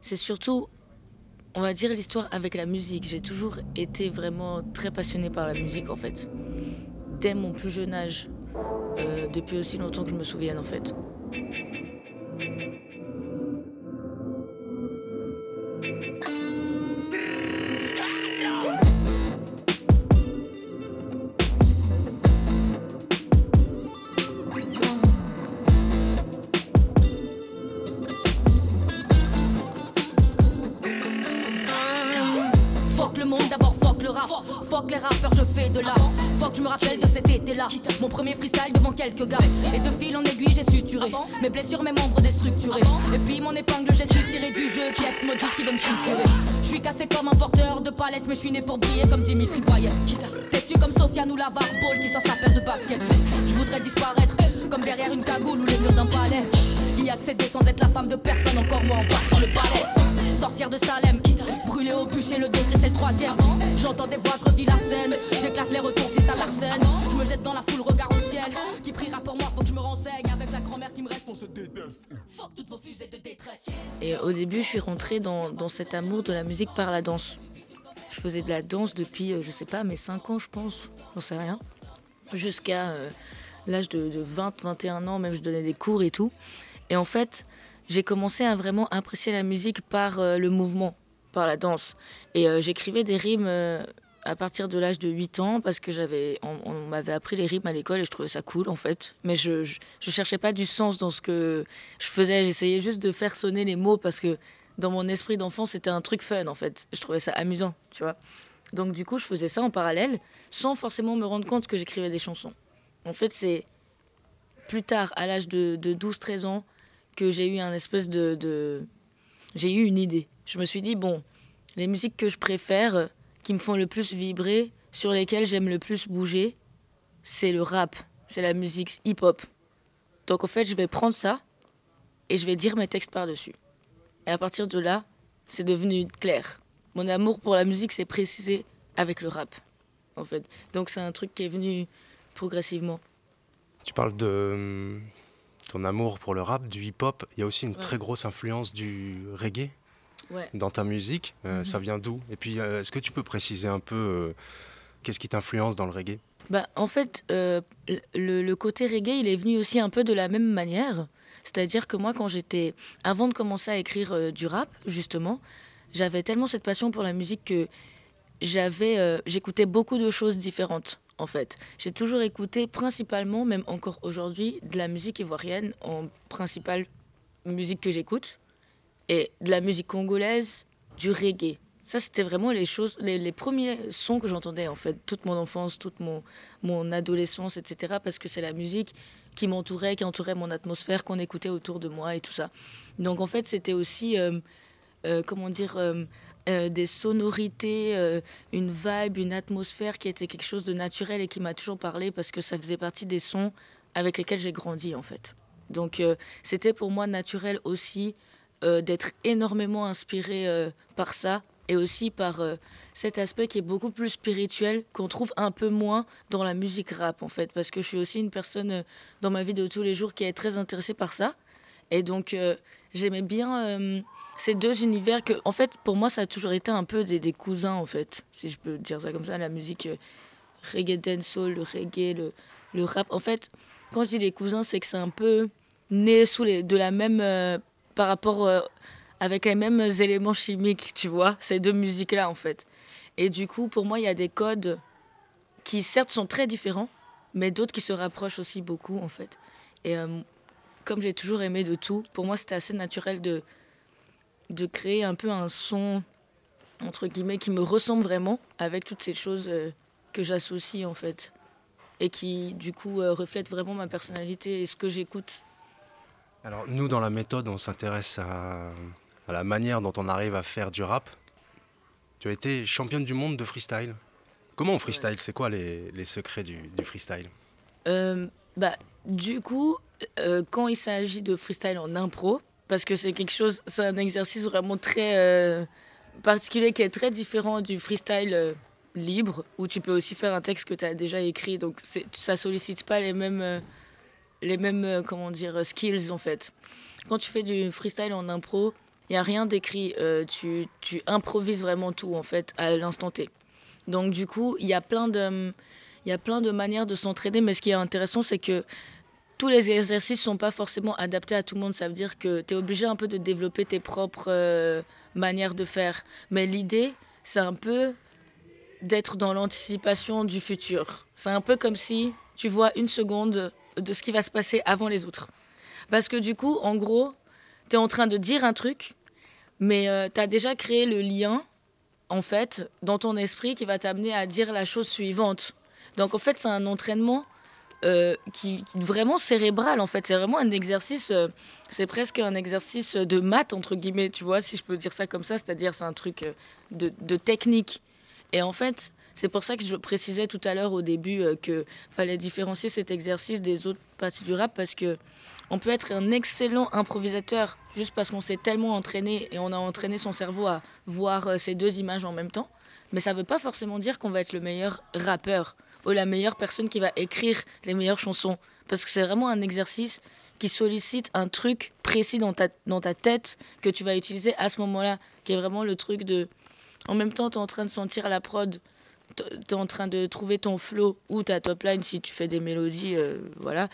c'est surtout, on va dire, l'histoire avec la musique. J'ai toujours été vraiment très passionnée par la musique, en fait. Dès mon plus jeune âge, euh, depuis aussi longtemps que je me souvienne, en fait. Quelques gars. Et de fil en aiguille, j'ai suturé. Mes blessures, mes membres déstructurés. Et puis mon épingle, j'ai su tirer du jeu. Qui est ce maudit qui veut me suturer Je suis cassé comme un porteur de palette, mais je suis né pour briller comme Dimitri Payet. T'es-tu comme Sofiane ou la Ball qui sort sa paire de basket Je voudrais disparaître comme derrière une cagoule ou les murs d'un palais. Y accéder sans être la femme de personne, encore moins en passant le palais. Sorcière de Salem, brûlé au bûcher, le degré c'est le troisième. J'entends des voix, je revis la scène. J'éclate les retours si ça l'arsène. Je me jette dans la foule, regard au ciel. Qui priera pour moi, faut que je me renseigne. Avec la grand-mère qui me reste, pour se déteste. Fuck toutes vos fusées de détresse. Et au début, je suis rentrée dans, dans cet amour de la musique par la danse. Je faisais de la danse depuis, euh, je sais pas, mes 5 ans, je pense. J'en sais rien. Jusqu'à euh, l'âge de, de 20, 21 ans, même je donnais des cours et tout. Et en fait, j'ai commencé à vraiment apprécier la musique par euh, le mouvement par la danse. Et euh, j'écrivais des rimes euh, à partir de l'âge de 8 ans parce que j'avais on, m'avait appris les rimes à l'école et je trouvais ça cool en fait. Mais je, je, cherchais pas du sens dans ce que je faisais. J'essayais juste de faire sonner les mots parce que dans mon esprit d'enfant c'était un truc fun en fait. Je trouvais ça amusant tu vois. Donc du coup je faisais ça en parallèle sans forcément me rendre compte que j'écrivais des chansons. En fait c'est plus tard à l'âge de, de 12 13 ans que j'ai eu un espèce de, de j'ai eu une idée. Je me suis dit, bon, les musiques que je préfère, qui me font le plus vibrer, sur lesquelles j'aime le plus bouger, c'est le rap, c'est la musique hip-hop. Donc en fait, je vais prendre ça et je vais dire mes textes par-dessus. Et à partir de là, c'est devenu clair. Mon amour pour la musique s'est précisé avec le rap, en fait. Donc c'est un truc qui est venu progressivement. Tu parles de ton amour pour le rap, du hip-hop, il y a aussi une très grosse influence du reggae dans ta musique. Euh, mhm. Ça vient d'où? Et puis, euh, est-ce que tu peux préciser un peu euh, qu'est-ce qui t'influence dans le reggae? Bah, En fait, le, le, côté reggae, il est venu aussi un peu de la même manière. C'est-à-dire que moi, quand j'étais. Avant de commencer à écrire du rap, justement, j'avais tellement cette passion pour la musique que j'avais, j'écoutais beaucoup de choses différentes en fait. J'ai toujours écouté principalement, même encore aujourd'hui, de la musique ivoirienne en principale musique que j'écoute, et de la musique congolaise, du reggae. Ça, c'était vraiment les choses, les, premiers sons que j'entendais en fait, toute mon enfance, toute mon, adolescence, etc. Parce que c'est la musique qui m'entourait, qui entourait mon atmosphère, qu'on écoutait autour de moi et tout ça. Donc en fait, c'était aussi, euh, euh, comment dire, euh, euh, des sonorités, euh, une vibe, une atmosphère qui était quelque chose de naturel et qui m'a toujours parlé parce que ça faisait partie des sons avec lesquels j'ai grandi en fait. Donc euh, c'était pour moi naturel aussi d'être énormément inspiré par ça et aussi par cet aspect qui est beaucoup plus spirituel qu'on trouve un peu moins dans la musique rap en fait parce que je suis aussi une personne dans ma vie de tous les jours qui est très intéressée par ça et donc j'aimais bien ces deux univers que, en fait, pour moi, ça a toujours été un peu des, cousins, en fait, si je peux dire ça comme ça, la musique euh, reggae dancehall, le reggae, le, le, rap. En fait, quand je dis des cousins, c'est que c'est un peu né sous les, de la même, euh, par rapport, euh, avec les mêmes éléments chimiques, tu vois, ces deux musiques-là, en fait. Et du coup, pour moi, il y a des codes qui, certes, sont très différents, mais d'autres qui se rapprochent aussi beaucoup, en fait. Et comme j'ai toujours aimé de tout, pour moi, c'était assez naturel de de créer un peu un son, entre guillemets, qui me ressemble vraiment avec toutes ces choses euh, que j'associe en fait. Et qui, du coup, euh, reflètent vraiment ma personnalité et ce que j'écoute. Alors, nous, dans la méthode, on s'intéresse à, la manière dont on arrive à faire du rap. Tu as été championne du monde de freestyle. Comment on freestyle? C'est quoi les, secrets du, freestyle? Euh, bah, Du coup, quand il s'agit de freestyle en impro, parce que c'est quelque chose, c'est un exercice vraiment très euh, particulier qui est très différent du freestyle euh, libre, où tu peux aussi faire un texte que tu as déjà écrit, donc ça sollicite pas les mêmes, euh, les mêmes comment dire, skills en fait. Quand tu fais du freestyle en impro, Il n'y a rien d'écrit. Tu, tu improvises vraiment tout, en fait, à l'instant T. Donc, du coup, il y a plein de, il y a plein de manières de s'entraîner. Mais ce qui est intéressant, c'est que tous les exercices ne sont pas forcément adaptés à tout le monde. Ça veut dire que tu es obligé un peu de développer tes propres euh, manières de faire. Mais l'idée, c'est un peu d'être dans l'anticipation du futur. C'est un peu comme si tu vois une seconde de ce qui va se passer avant les autres. Parce que du coup, en gros, tu es en train de dire un truc, mais euh, tu as déjà créé le lien, en fait, dans ton esprit qui va t'amener à dire la chose suivante. Donc en fait, c'est un entraînement euh, qui, est vraiment cérébral, en fait. C'est vraiment un exercice, euh, c'est presque un exercice de maths, entre guillemets, tu vois, si je peux dire ça comme ça, c'est-à-dire c'est un truc de, de technique. Et en fait, c'est pour ça que je précisais tout à l'heure au début euh, qu'il fallait différencier cet exercice des autres parties du rap parce que on peut être un excellent improvisateur juste parce qu'on s'est tellement entraîné et on a entraîné son cerveau à voir euh, ces deux images en même temps. Mais ça ne veut pas forcément dire qu'on va être le meilleur rappeur ou la meilleure personne qui va écrire les meilleures chansons. Parce que c'est vraiment un exercice qui sollicite un truc précis dans ta, dans ta tête que tu vas utiliser à ce moment-là, qui est vraiment le truc de en même temps, tu es en train de sentir la prod, tu es en train de trouver ton flow ou ta top line si tu fais des mélodies, euh, voilà.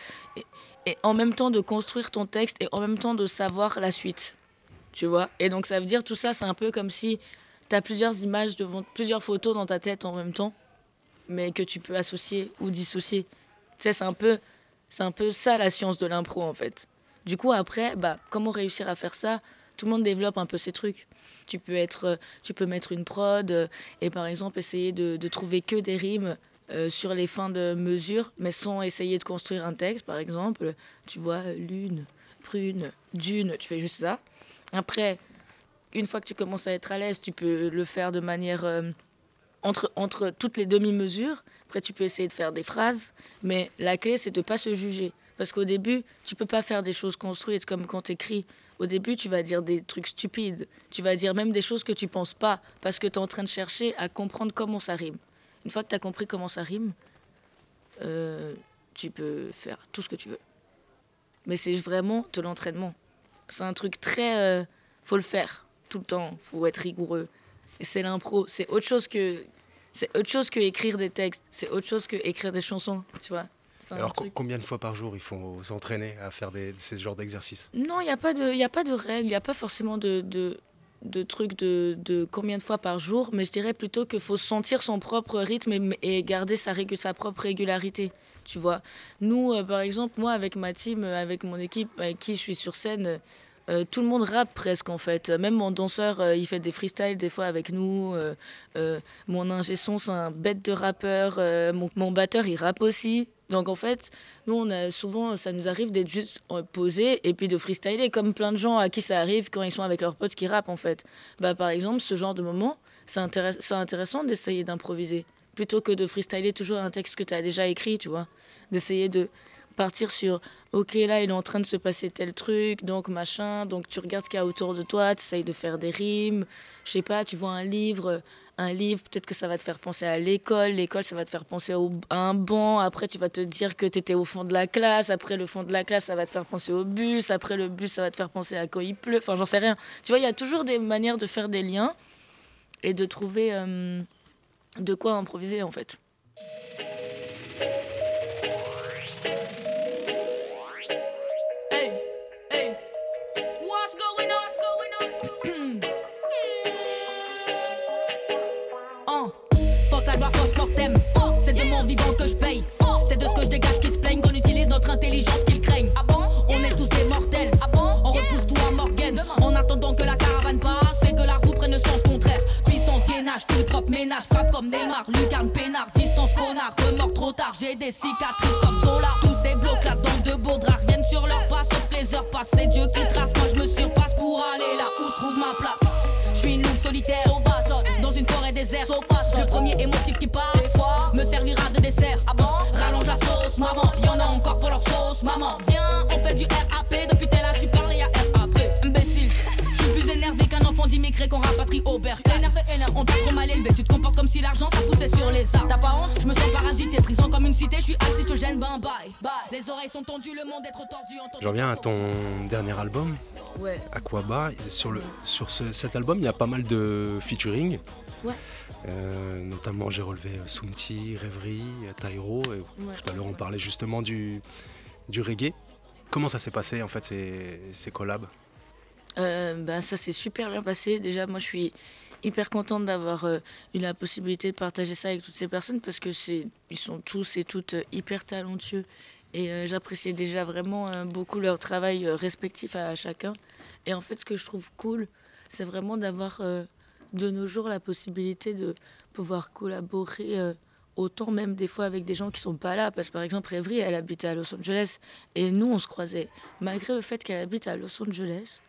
Et, en même temps de construire ton texte et en même temps de savoir la suite, tu vois. Et donc ça veut dire tout ça, c'est un peu comme si tu as plusieurs images devant, plusieurs photos dans ta tête en même temps, mais que tu peux associer ou dissocier. Tu sais, c'est un peu, un peu ça la science de l'impro en fait. Du coup après, bah comment réussir à faire ça? Tout le monde développe un peu ses trucs. Tu peux, être, euh, tu peux mettre une prod euh, et par exemple essayer de, de trouver que des rimes euh, sur les fins de mesure, mais sans essayer de construire un texte, par exemple. Tu vois, lune, prune, dune, tu fais juste ça. Après, une fois que tu commences à être à l'aise, tu peux le faire de manière entre, toutes les demi-mesures. Après, tu peux essayer de faire des phrases, mais la clé, c'est de ne pas se juger. Parce qu'au début, tu peux pas faire des choses construites comme quand tu écris. Au début, tu vas dire des trucs stupides. Tu vas dire même des choses que tu penses pas parce que tu es en train de chercher à comprendre comment ça rime. Une fois que tu as compris comment ça rime, euh, tu peux faire tout ce que tu veux. Mais c'est vraiment de l'entraînement. C'est un truc très. Euh, faut le faire tout le temps. Faut être rigoureux. Et c'est l'impro. C'est autre chose que. C'est autre chose que écrire des textes. C'est autre chose que écrire des chansons. Tu vois. Alors combien de fois par jour il faut s'entraîner à faire des, ces genres d'exercices? Non, il n'y a, pas de, a pas de règle, il n'y a pas forcément de, de, de trucs de, de, combien de fois par jour, mais je dirais plutôt qu'il faut sentir son propre rythme et, garder sa, sa propre régularité. Tu vois, nous, euh, par exemple, moi, avec ma team, euh, avec mon équipe, avec qui je suis sur scène, euh, tout le monde rappe presque en fait. Même mon danseur, il fait des freestyles des fois avec nous. mon ingé son, c'est un bête de rappeur. Mon, mon, batteur, il rappe aussi. Donc en fait, nous, on a souvent, ça nous arrive d'être juste posés et puis de freestyler, comme plein de gens à qui ça arrive quand ils sont avec leurs potes qui rappent en fait. Bah, par exemple, ce genre de moment, c'est intéressant d'essayer d'improviser plutôt que de freestyler toujours un texte que tu as déjà écrit, tu vois. D'essayer de partir sur ok là il est en train de se passer tel truc donc machin donc tu regardes ce qu'il y a autour de toi tu essayes de faire des rimes je sais pas tu vois un livre un livre, peut-être que ça va te faire penser à l'école, l'école ça va te faire penser à un banc, après tu vas te dire que tu étais au fond de la classe, après le fond de la classe ça va te faire penser au bus, après le bus ça va te faire penser à quand il pleut, enfin j'en sais rien. Tu vois, il y a toujours des manières de faire des liens et de trouver euh, de quoi improviser en fait. Ménage, frappe comme Neymar, lucarne peinard, distance connard, remords trop tard, j'ai des cicatrices comme Zola. Tous ces blocs là dans de beaux draps viennent sur leur pas, sauf les heures passent, c'est Dieu qui trace. Moi je me surpasse pour aller là où se trouve ma place. Je suis une loupe solitaire, sauvage, dans une forêt déserte. Le premier émotif qui comme si l'argent ça poussait sur les arbres. T'as pas honte Je me sens parasité, prison comme une cité. Je suis assis, je gêne, ben bye. bye. Les oreilles sont tendues, le monde est trop tordu. J'en viens à ton dernier album Ouais. Aquaba. Sur, le, sur cet album, il y a pas mal de featuring. Ouais. Euh, notamment, j'ai relevé Soumti, Rêverie, Tairo. Et Tout à l'heure, on parlait justement du, du reggae. Comment ça s'est passé, en fait, ces, ces collabs? Euh, bah, Ça s'est super bien passé. Déjà, moi, je suis hyper contente d'avoir euh, eu la possibilité de partager ça avec toutes ces personnes parce que c'est ils sont tous et toutes euh, hyper talentueux. Et euh, j'appréciais déjà vraiment beaucoup leur travail respectif à, chacun. Et en fait ce que je trouve cool c'est vraiment d'avoir de nos jours la possibilité de pouvoir collaborer autant même des fois avec des gens qui sont pas là. Parce que par exemple Evry elle habitait à Los Angeles et nous on se croisait. Malgré le fait qu'elle habite à Los Angeles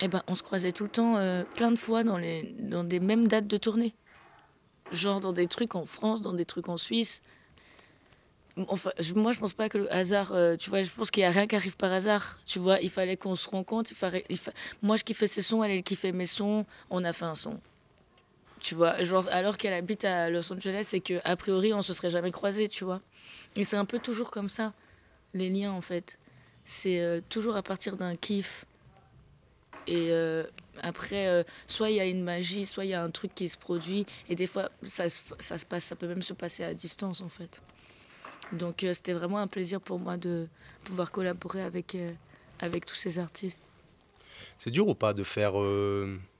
eh ben, on se croisait tout le temps, euh, plein de fois, dans, les, dans des mêmes dates de tournée. Genre dans des trucs en France, dans des trucs en Suisse. Enfin, moi, je pense pas que le hasard, euh, tu vois, je pense qu'il y a rien qui arrive par hasard. Tu vois, il fallait qu'on se rencontre. Il Moi, je kiffais ses sons, elle, elle kiffait mes sons. On a fait un son. Tu vois, genre, alors qu'elle habite à Los Angeles et qu'a priori, on se serait jamais croisés, tu vois. Et c'est un peu toujours comme ça, les liens, en fait. C'est euh, toujours à partir d'un kiff et euh, après, euh, soit il y a une magie, soit il y a un truc qui se produit. Et des fois, ça, ça, se passe, ça peut même se passer à distance, en fait. Donc, euh, c'était vraiment un plaisir pour moi de pouvoir collaborer avec, avec tous ces artistes. C'est dur ou pas de faire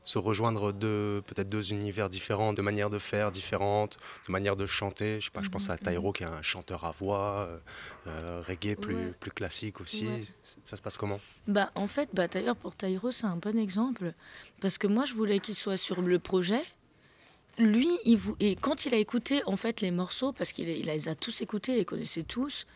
se rejoindre de peut-être deux univers différents, de manières de faire différentes, de manières de chanter? Je sais pas, je pense à mhm, Tairo mhm. qui est un chanteur à voix, euh, euh, reggae plus, plus classique aussi. Ça se passe comment? Bah en fait, bah d'ailleurs pour Tairo c'est un bon exemple parce que moi je voulais qu'il soit sur le projet. Lui, il et quand il a écouté en fait les morceaux parce qu'il il les a tous écoutés, il les connaissait tous.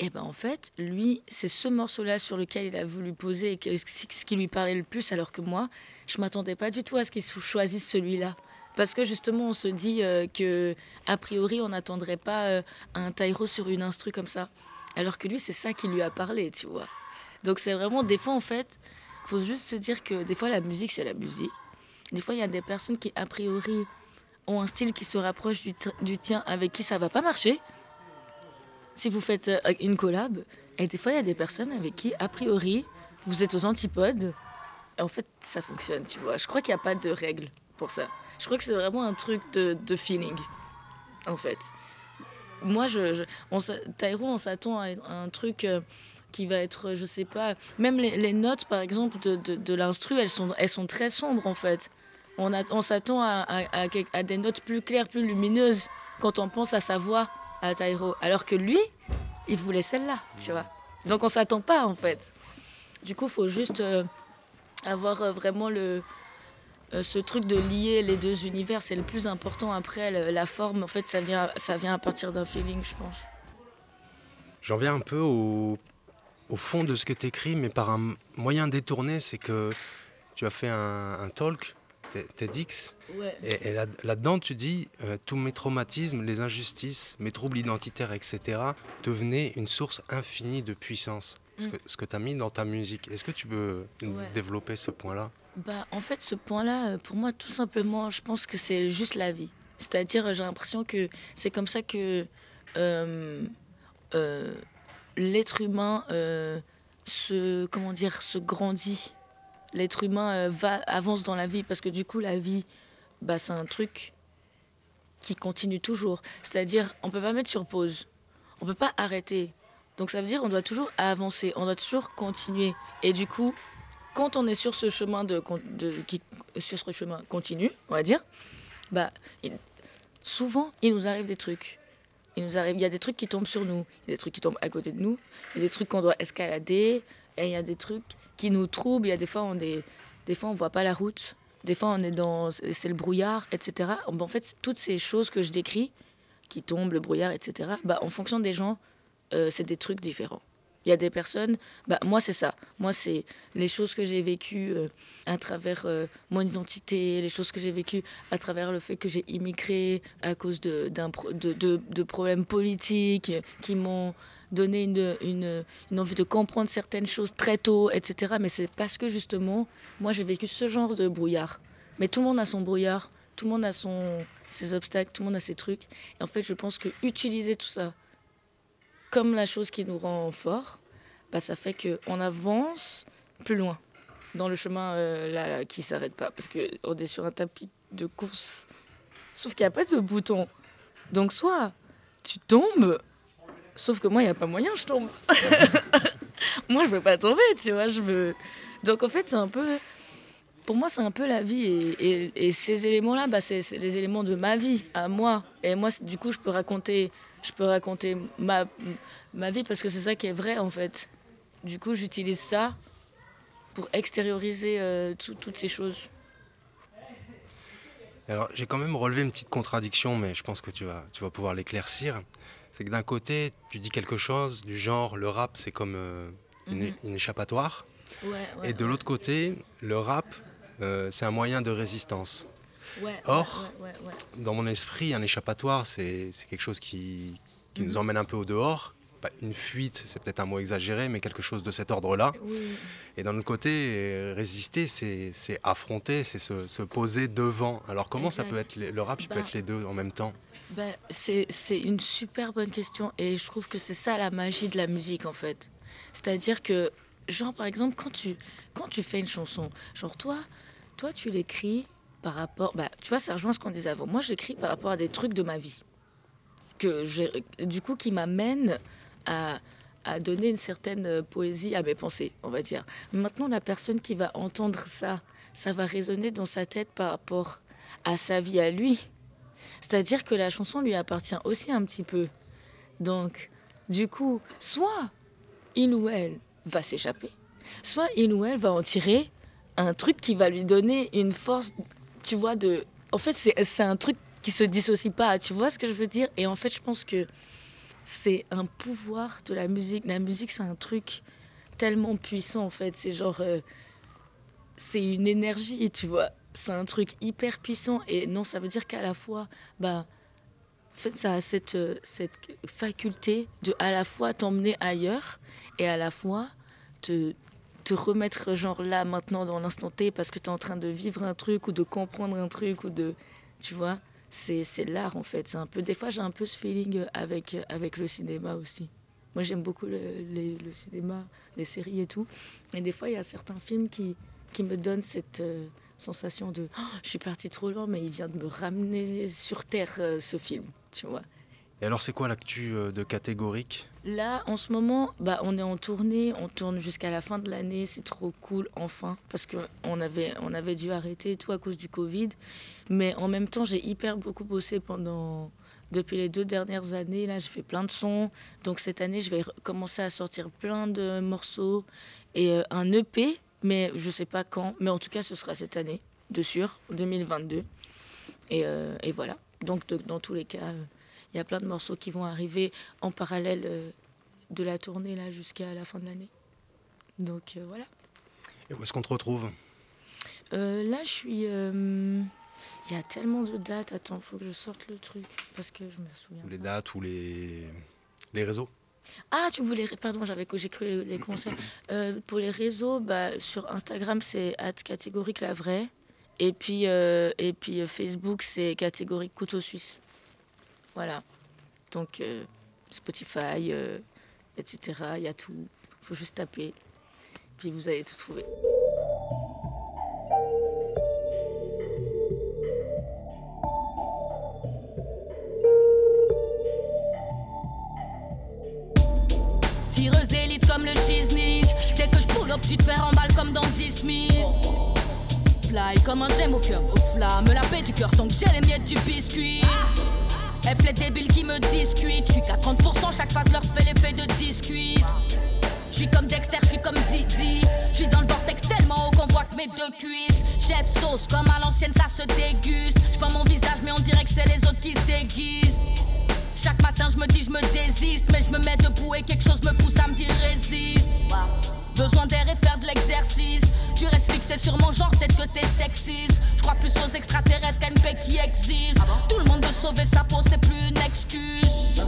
Et ben en fait, lui, c'est ce morceau-là sur lequel il a voulu poser et ce qui lui parlait le plus, alors que moi, je m'attendais pas du tout à ce qu'il choisisse celui-là. Parce que justement, on se dit euh, que a priori, on n'attendrait pas euh, un Tairo sur une instru comme ça. Alors que lui, c'est ça qui lui a parlé, tu vois. Donc c'est vraiment, des fois, en fait, faut juste se dire que des fois, la musique, c'est la musique. Des fois, il y a des personnes qui, a priori, ont un style qui se rapproche du, du tien, avec qui ça va pas marcher. Si vous faites euh, une collab, et des fois, il y a des personnes avec qui, a priori, vous êtes aux antipodes, en fait, ça fonctionne, tu vois. Je crois qu'il n'y a pas de règle pour ça. Je crois que c'est vraiment un truc de, feeling, en fait. Moi, je, je on, on s'attend à un truc euh, qui va être, je sais pas, même les, notes, par exemple, de, de, l'instru, elles sont, elles sont très sombres, en fait. On, on s'attend à, à, des notes plus claires, plus lumineuses, quand on pense à sa voix, à Tairo. Alors que lui, il voulait celle-là, tu vois. Donc on s'attend pas, en fait. Du coup, faut juste... Euh, avoir euh, vraiment le, euh, ce truc de lier les deux univers, c'est le plus important. Après, la forme, en fait, ça vient, ça vient à partir d'un feeling, je pense. J'en viens un peu au, au fond de ce que tu écris, mais par un moyen détourné, c'est que tu as fait un talk, TEDx, et, là-dedans, tu dis euh, tous mes traumatismes, les injustices, mes troubles identitaires, etc., devenaient une source infinie de puissance ce que, tu as mis dans ta musique. Est-ce que tu peux développer ce point-là? Bah, En fait, ce point-là, euh, pour moi, tout simplement, je pense que c'est juste la vie. C'est-à-dire, j'ai l'impression que c'est comme ça que euh, euh, l'être humain se, comment dire, se grandit. L'être humain va, avance dans la vie parce que du coup, la vie, bah, c'est un truc qui continue toujours. C'est-à-dire, on peut pas mettre sur pause. On peut pas arrêter. Donc ça veut dire qu'on doit toujours avancer, on doit toujours continuer. Et du coup, quand on est sur ce chemin de, qui, sur ce chemin continu, on va dire, bah souvent il nous arrive des trucs. Il nous arrive, il y a des trucs qui tombent sur nous, il y a des trucs qui tombent à côté de nous, il y a des trucs qu'on doit escalader, et il y a des trucs qui nous troublent. Il y a des fois on est, des fois on voit pas la route, des fois on est dans, c'est le brouillard, etc. En fait, toutes ces choses que je décris, qui tombent, le brouillard, etc. Bah, en fonction des gens, euh, c'est des trucs différents. Il y a des personnes, bah, moi c'est ça. Moi c'est les choses que j'ai vécues euh, à travers euh, mon identité, les choses que j'ai vécues à travers le fait que j'ai immigré à cause de, de, de, de, problèmes politiques qui m'ont donné une, une, envie de comprendre certaines choses très tôt, etc. Mais c'est parce que justement, moi j'ai vécu ce genre de brouillard. Mais tout le monde a son brouillard, tout le monde a son, ses obstacles, tout le monde a ses trucs. Et en fait, je pense que utiliser tout ça comme la chose qui nous rend fort, bah, ça fait qu'on avance plus loin. dans le chemin là, qui s'arrête pas parce qu'on est sur un tapis de course. Sauf qu'il n'y a pas de bouton. Donc soit tu tombes, sauf que moi, il n'y a pas moyen, je tombe. moi, je veux pas tomber, tu vois. Je veux... Donc en fait, c'est un peu pour moi, c'est un peu la vie. Et, ces éléments-là, bah, c'est les éléments de ma vie, à moi. Et moi, du coup, je peux raconter, je peux raconter ma, ma vie parce que c'est ça qui est vrai, en fait. Du coup, j'utilise ça pour extérioriser euh, toutes ces choses. Alors, j'ai quand même relevé une petite contradiction, mais je pense que tu vas, tu vas pouvoir l'éclaircir. C'est que d'un côté, tu dis quelque chose du genre le rap, c'est comme euh, une, mhm. échappatoire. et de l'autre côté, le rap, euh, c'est un moyen de résistance. Or, dans mon esprit, un échappatoire, c'est quelque chose qui, qui nous mhm. emmène un peu au dehors. Une fuite, c'est peut-être un mot exagéré, mais quelque chose de cet ordre-là. Et d'un autre côté, résister, c'est affronter, c'est se, poser devant. Alors comment ça peut être, le rap, il peut bah être les deux en même temps? Bah, C'est une super bonne question et je trouve que c'est ça la magie de la musique en fait. C'est-à-dire que, genre par exemple, quand tu, quand tu fais une chanson, genre toi, toi, tu l'écris par rapport. Bah, tu vois, ça rejoint ce qu'on disait avant. Moi, j'écris par rapport à des trucs de ma vie. Que du coup, qui m'amènent à, donner une certaine poésie à mes pensées, on va dire. Maintenant, la personne qui va entendre ça, ça va résonner dans sa tête par rapport à sa vie à lui. C'est-à-dire que la chanson lui appartient aussi un petit peu. Donc, du coup, soit il ou elle va s'échapper, soit il ou elle va en tirer un truc qui va lui donner une force, tu vois, de... En fait, c'est un truc qui se dissocie pas, tu vois ce que je veux dire? Et en fait, je pense que c'est un pouvoir de la musique. La musique, c'est un truc tellement puissant, en fait. C'est genre... Euh, c'est une énergie, tu vois. C'est un truc hyper puissant. Et non, ça veut dire qu'à la fois, bah... En fait, ça a cette, euh, cette faculté de à la fois t'emmener ailleurs et à la fois te, te remettre genre là maintenant dans l'instant T parce que tu es en train de vivre un truc ou de comprendre un truc ou de tu vois c'est l'art en fait. C'est un peu des fois j'ai un peu ce feeling avec avec le cinéma aussi. Moi j'aime beaucoup le, le, cinéma les séries et tout. Et des fois il y a certains films qui qui me donnent cette euh, sensation de oh, je suis parti trop loin mais il vient de me ramener sur terre euh, ce film tu vois et alors, c'est quoi l'actu euh, de catégorique? Là, en ce moment, bah, on est en tournée, on tourne jusqu'à la fin de l'année, c'est trop cool, enfin, parce qu'on avait, on avait dû arrêter tout à cause du Covid. Mais en même temps, j'ai hyper beaucoup bossé pendant, depuis les deux dernières années. Là, j'ai fait plein de sons. Donc cette année, je vais commencer à sortir plein de morceaux et euh, un EP, mais je sais pas quand. Mais en tout cas, ce sera cette année, de sûr, 2022. Et, euh, et voilà. Donc, dans tous les cas il y a plein de morceaux qui vont arriver en parallèle euh, de la tournée là jusqu'à la fin de l'année. Donc euh, voilà. Et où est-ce qu'on te retrouve? Euh, Là, je suis. Il y a tellement de dates. Attends, il faut que je sorte le truc parce que je me souviens. les dates ou les, les réseaux? Ah, tu voulais. Pardon, j'avais j'ai cru les concerts. pour les réseaux, bah, sur Instagram, c'est catégorique la vraie. Et puis, et puis Facebook, c'est catégorique couteau suisse. Voilà. Donc, euh, Spotify, euh, etc. Il y a tout. Il faut juste taper. Puis vous allez tout trouver. Tireuse d'élite comme le Shiznit. Dès que je pull up, tu te fais en balle comme dans 10 Fly comme un gemme au cœur, au flamme, la paix du cœur, tant que j'ai les miettes du biscuit. F les débiles qui me discutent. Je suis qu'à 30%, chaque phase leur fait l'effet de discuite. Je suis comme Dexter, je suis comme Didi. Je suis dans le vortex tellement haut qu'on voit que mes deux cuisses. Chef sauce, comme à l'ancienne, ça se déguste. Je mon visage, mais on dirait que c'est les autres qui se déguisent. Chaque matin, je me dis, je me désiste. Mais je me mets debout et quelque chose me pousse Fixé sur mon genre, peut-être que t'es sexiste. Je crois plus aux extraterrestres qu'à une paix qui existe. Ah Tout le monde veut sauver sa peau, c'est plus une excuse.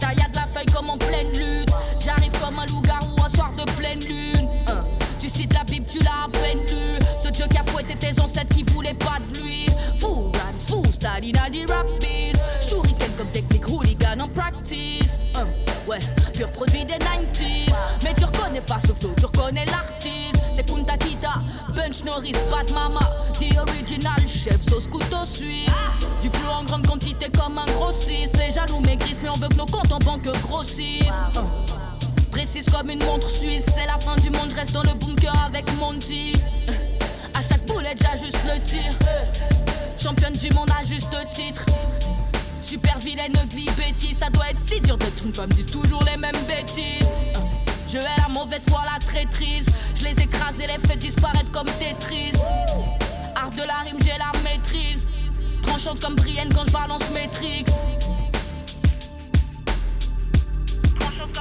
Taille de la feuille comme en pleine lutte. J'arrive comme un loup-garou un soir de pleine lune. Hein. Tu cites la Bible, tu l'as à peine lu. Ce Dieu qui a fouetté tes ancêtres qui voulaient pas de lui. Fou rhymes, fou style, a dit rap Shuriken comme technique, hooligan en practice. Hein. Ouais, pur produit des 90s. Mais tu reconnais pas ce flow, tu reconnais l'artiste. C'est Kunta French Norris, de mama. The original chef, sauce couteau suisse. Du flou en grande quantité comme un grossiste. Les jaloux maigrissent, mais on veut que nos comptes en banque grossissent. Précise comme une montre suisse, c'est la fin du monde, reste dans le bunker avec Monty. À chaque boulette, j'ajuste le tir. Championne du monde à juste titre. Super vilaine, ugly Betty, ça doit être si dur d'être une femme, disent toujours les mêmes bêtises. Je hais la mauvaise foi, la traîtrise. Je les écrase et les fais disparaître comme Tetris. Art de la rime, j'ai la maîtrise. Tranchante comme Brienne quand je balance Matrix. Tranchante